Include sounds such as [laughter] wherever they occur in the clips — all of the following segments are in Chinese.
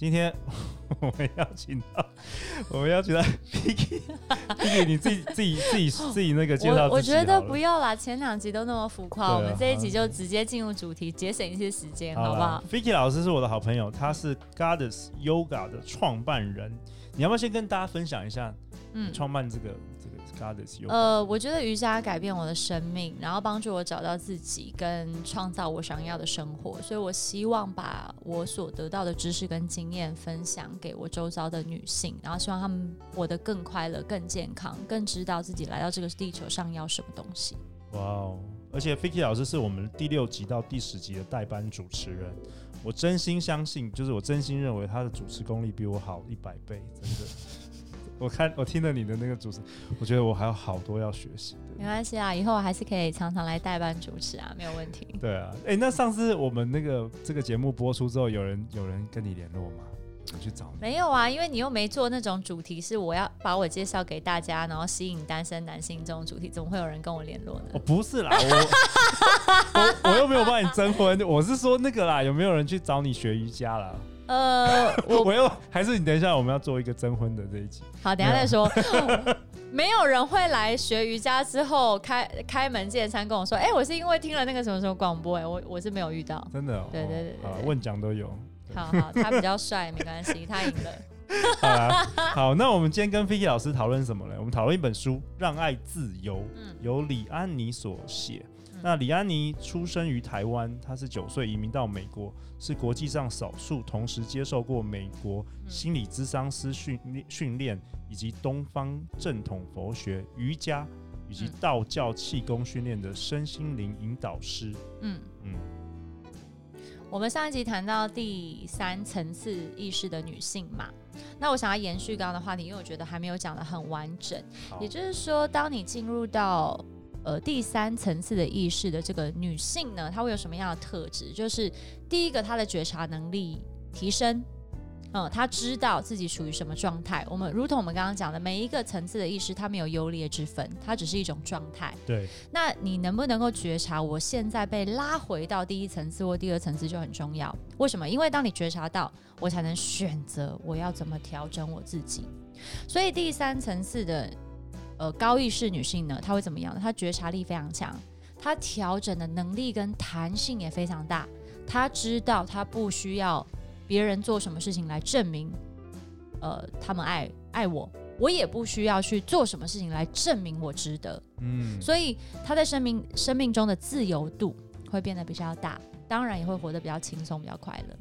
今天 [laughs] 我们邀请到，[laughs] 我们邀请到 Vicky，Vicky [laughs] 你自己自己自己自己那个介绍。我我觉得不要啦，前两集都那么浮夸，我们这一集就直接进入主题，节省一些时间，好不好？Picky 老师是我的好朋友，他是 Goddess Yoga 的创办人，你要不要先跟大家分享一下，嗯，创办这个这个 SCARS？呃，我觉得瑜伽改变我的生命，然后帮助我找到自己，跟创造我想要的生活。所以我希望把我所得到的知识跟经验分享给我周遭的女性，然后希望她们活得更快乐、更健康，更知道自己来到这个地球上要什么东西。哇哦！而且 Ficky 老师是我们第六集到第十集的代班主持人，我真心相信，就是我真心认为他的主持功力比我好一百倍，真的。[laughs] 我看我听了你的那个主持，我觉得我还有好多要学习的。没关系啊，以后还是可以常常来代班主持啊，没有问题。对啊，哎、欸，那上次我们那个这个节目播出之后，有人有人跟你联络吗？我去找你。没有啊，因为你又没做那种主题，是我要把我介绍给大家，然后吸引单身男性这种主题，怎么会有人跟我联络呢？哦，不是啦，我 [laughs] 我，我又没有帮你征婚，我是说那个啦，有没有人去找你学瑜伽啦？呃，[laughs] 我我又还是你等一下，我们要做一个征婚的这一集。好，等一下再说。[laughs] 没有人会来学瑜伽之后开开门见山跟我说，哎、欸，我是因为听了那个什么什么广播，哎，我我是没有遇到。真的、哦？对对对，对，对，对，问奖都有。好好，他比较帅，没关系，他赢了。[laughs] 好啦，好，那我们今天跟 Vicky 老师讨论什么呢？我们讨论一本书《让爱自由》，嗯、由李安妮所写。那李安妮出生于台湾，她是九岁移民到美国，是国际上少数同时接受过美国心理咨商师训练训练，以及东方正统佛学、瑜伽以及道教气功训练的身心灵引导师。嗯嗯。我们上一集谈到第三层次意识的女性嘛，那我想要延续刚刚的话题，因为我觉得还没有讲的很完整。也就是说，当你进入到呃，第三层次的意识的这个女性呢，她会有什么样的特质？就是第一个，她的觉察能力提升，嗯，他知道自己处于什么状态。我们如同我们刚刚讲的，每一个层次的意识，它没有优劣之分，它只是一种状态。对。那你能不能够觉察，我现在被拉回到第一层次或第二层次就很重要？为什么？因为当你觉察到，我才能选择我要怎么调整我自己。所以第三层次的。呃，高意识女性呢，她会怎么样呢？她觉察力非常强，她调整的能力跟弹性也非常大。她知道她不需要别人做什么事情来证明，呃，他们爱爱我，我也不需要去做什么事情来证明我值得。嗯，所以他在生命生命中的自由度会变得比较大，当然也会活得比较轻松，比较快乐。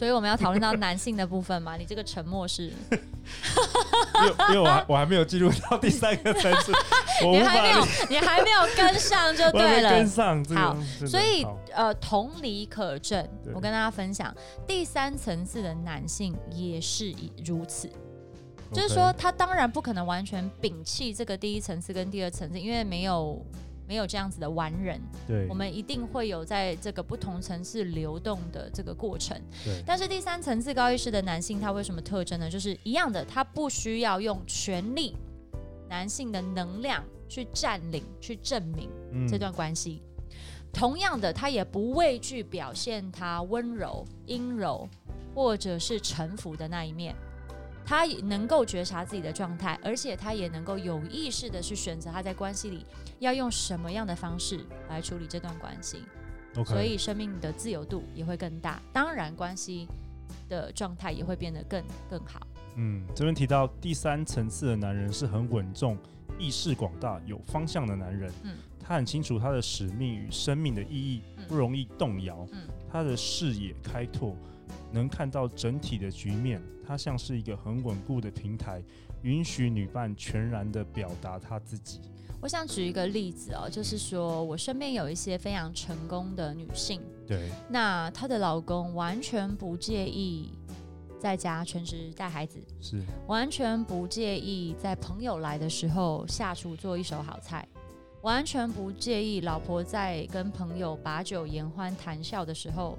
所以我们要讨论到男性的部分嘛？你这个沉默是，[laughs] 因为因为我还我还没有进入到第三个层次，[laughs] 你还没有你还没有跟上就对了，跟上好，所以呃同理可证，我跟大家分享，第三层次的男性也是如此，就是说他当然不可能完全摒弃这个第一层次跟第二层次，因为没有。没有这样子的完人，对，我们一定会有在这个不同层次流动的这个过程。对，但是第三层次高意识的男性，他为什么特征呢？就是一样的，他不需要用权力、男性的能量去占领、去证明这段关系。嗯。同样的，他也不畏惧表现他温柔、阴柔或者是臣服的那一面。他也能够觉察自己的状态，而且他也能够有意识的去选择他在关系里要用什么样的方式来处理这段关系。Okay. 所以生命的自由度也会更大，当然关系的状态也会变得更更好。嗯，这边提到第三层次的男人是很稳重、意识广大、有方向的男人。嗯，他很清楚他的使命与生命的意义，不容易动摇。嗯，他的视野开拓。能看到整体的局面，它像是一个很稳固的平台，允许女伴全然的表达她自己。我想举一个例子哦，就是说我身边有一些非常成功的女性，对，那她的老公完全不介意在家全职带孩子，是完全不介意在朋友来的时候下厨做一手好菜，完全不介意老婆在跟朋友把酒言欢谈笑的时候，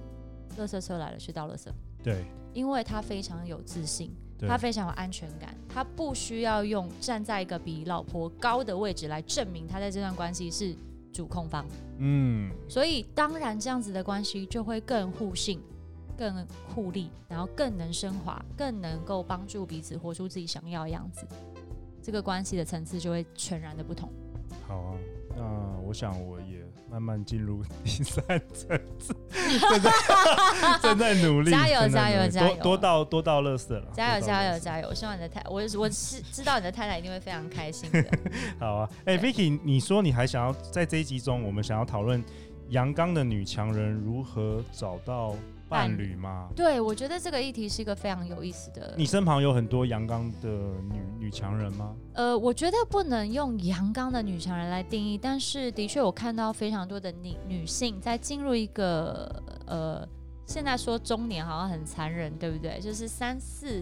垃圾车来了去倒垃圾。对，因为他非常有自信，他非常有安全感，他不需要用站在一个比老婆高的位置来证明他在这段关系是主控方。嗯，所以当然这样子的关系就会更互信。更互利，然后更能升华，更能够帮助彼此活出自己想要的样子，这个关系的层次就会全然的不同。好啊，那我想我也慢慢进入第三层次，正在 [laughs] 正在努力，加油加油加油，多到多到乐色了，加油加油加油！我希望你的太，我我是知道你的太太一定会非常开心的。[laughs] 好啊，哎、欸、，Vicky，你说你还想要在这一集中，我们想要讨论阳刚的女强人如何找到。伴侣吗？对，我觉得这个议题是一个非常有意思的。你身旁有很多阳刚的女女强人吗？呃，我觉得不能用阳刚的女强人来定义，但是的确我看到非常多的女女性在进入一个呃，现在说中年好像很残忍，对不对？就是三四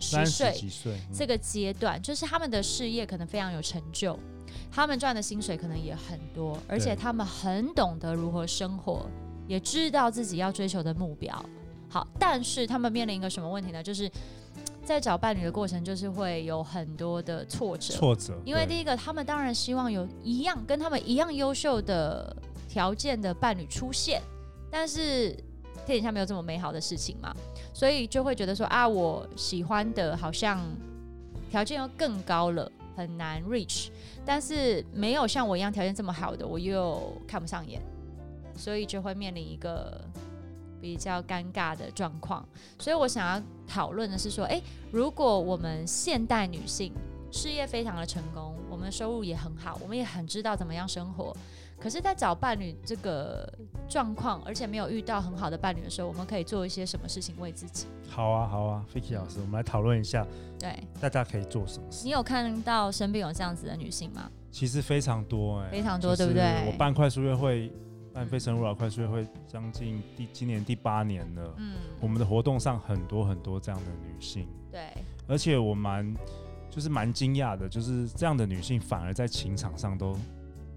十岁这个阶段，就是他们的事业可能非常有成就，他们赚的薪水可能也很多，而且他们很懂得如何生活。也知道自己要追求的目标，好，但是他们面临一个什么问题呢？就是在找伴侣的过程，就是会有很多的挫折。挫折，因为第一个，他们当然希望有一样跟他们一样优秀的条件的伴侣出现，但是天底下没有这么美好的事情嘛，所以就会觉得说啊，我喜欢的好像条件又更高了，很难 reach，但是没有像我一样条件这么好的，我又看不上眼。所以就会面临一个比较尴尬的状况。所以我想要讨论的是说，诶，如果我们现代女性事业非常的成功，我们的收入也很好，我们也很知道怎么样生活，可是，在找伴侣这个状况，而且没有遇到很好的伴侣的时候，我们可以做一些什么事情为自己？好啊，好啊，Ficky 老师，我们来讨论一下，对，大家可以做什么事？你有看到身边有这样子的女性吗？其实非常多，哎，非常多，对不对？我办快速约会。办非诚勿扰快速约会将近第今年第八年了，嗯，我们的活动上很多很多这样的女性，对，而且我蛮就是蛮惊讶的，就是这样的女性反而在情场上都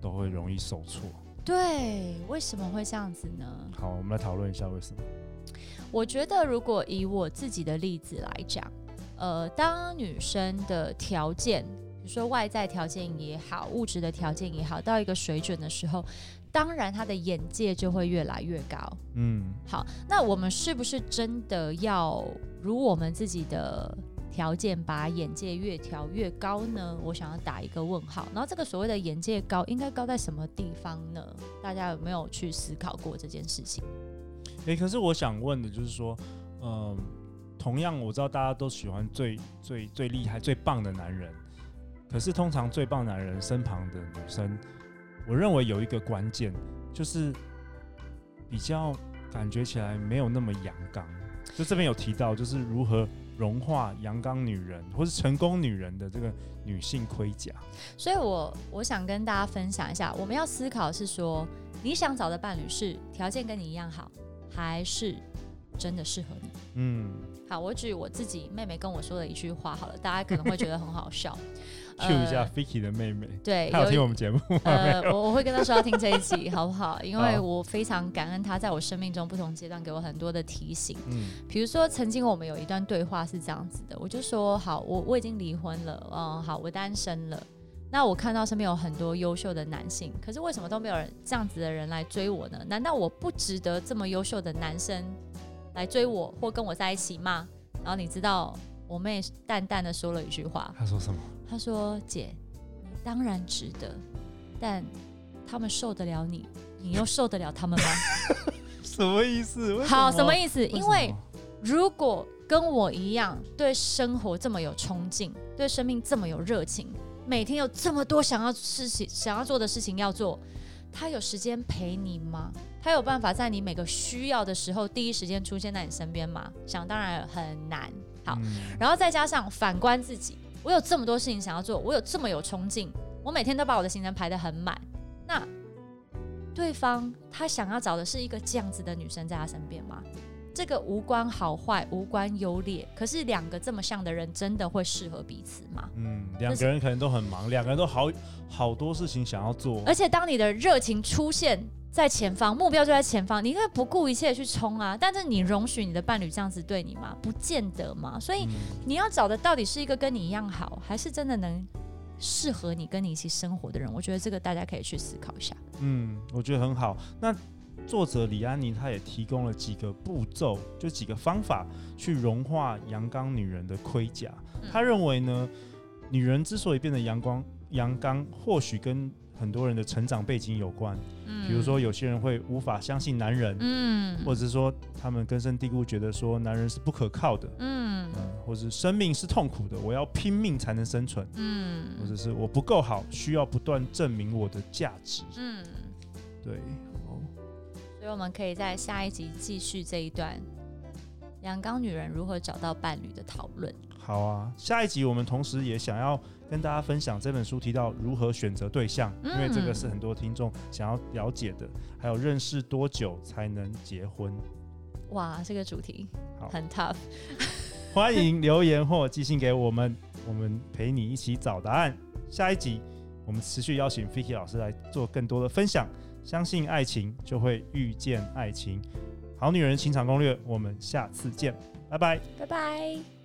都会容易受挫，对，为什么会这样子呢？好，我们来讨论一下为什么。我觉得如果以我自己的例子来讲，呃，当女生的条件，比如说外在条件也好，物质的条件也好，到一个水准的时候。当然，他的眼界就会越来越高。嗯，好，那我们是不是真的要如我们自己的条件，把眼界越调越高呢？我想要打一个问号。然后，这个所谓的眼界高，应该高在什么地方呢？大家有没有去思考过这件事情？诶，可是我想问的就是说，嗯，同样我知道大家都喜欢最最最厉害、最棒的男人，可是通常最棒男人身旁的女生。我认为有一个关键，就是比较感觉起来没有那么阳刚。就这边有提到，就是如何融化阳刚女人或是成功女人的这个女性盔甲。所以我我想跟大家分享一下，我们要思考是说，你想找的伴侣是条件跟你一样好，还是真的适合你？嗯，好，我举我自己妹妹跟我说的一句话好了，大家可能会觉得很好笑。[laughs] Cue 一下 Vicky 的妹妹，对，她有听我们节目。呃，我我会跟她说要听这一集，[laughs] 好不好？因为我非常感恩她在我生命中不同阶段给我很多的提醒。嗯，比如说曾经我们有一段对话是这样子的，我就说好，我我已经离婚了，嗯，好，我单身了。那我看到身边有很多优秀的男性，可是为什么都没有人这样子的人来追我呢？难道我不值得这么优秀的男生来追我或跟我在一起吗？然后你知道我妹淡淡的说了一句话，她说什么？她说：“姐，你当然值得，但他们受得了你，你又受得了他们吗？” [laughs] 什么意思？好，什么意思？因为如果跟我一样对生活这么有冲劲，对生命这么有热情，每天有这么多想要事情、想要做的事情要做，他有时间陪你吗？他有办法在你每个需要的时候第一时间出现在你身边吗？想当然很难。好，嗯、然后再加上反观自己。我有这么多事情想要做，我有这么有冲劲，我每天都把我的行程排得很满。那对方他想要找的是一个这样子的女生在他身边吗？这个无关好坏，无关优劣，可是两个这么像的人，真的会适合彼此吗？嗯，两个人可能都很忙，两个人都好好多事情想要做。而且当你的热情出现在前方，目标就在前方，你会不顾一切去冲啊！但是你容许你的伴侣这样子对你吗？不见得嘛。所以你要找的到底是一个跟你一样好，还是真的能适合你跟你一起生活的人？我觉得这个大家可以去思考一下。嗯，我觉得很好。那作者李安妮她也提供了几个步骤，就几个方法去融化阳刚女人的盔甲。他认为呢，女人之所以变得阳光阳刚，或许跟很多人的成长背景有关，嗯，比如说有些人会无法相信男人，嗯，或者是说他们根深蒂固觉得说男人是不可靠的，嗯，嗯，或者生命是痛苦的，我要拼命才能生存，嗯，或者是我不够好，需要不断证明我的价值，嗯，对，哦，所以我们可以在下一集继续这一段阳刚女人如何找到伴侣的讨论。好啊，下一集我们同时也想要跟大家分享这本书提到如何选择对象，嗯，因为这个是很多听众想要了解的，还有认识多久才能结婚？哇，这个主题很 tough。[laughs] 欢迎留言或寄信给我们，我们陪你一起找答案。下一集我们持续邀请 Vicky 老师来做更多的分享。相信爱情，就会遇见爱情。好女人情场攻略，我们下次见，拜拜，拜拜。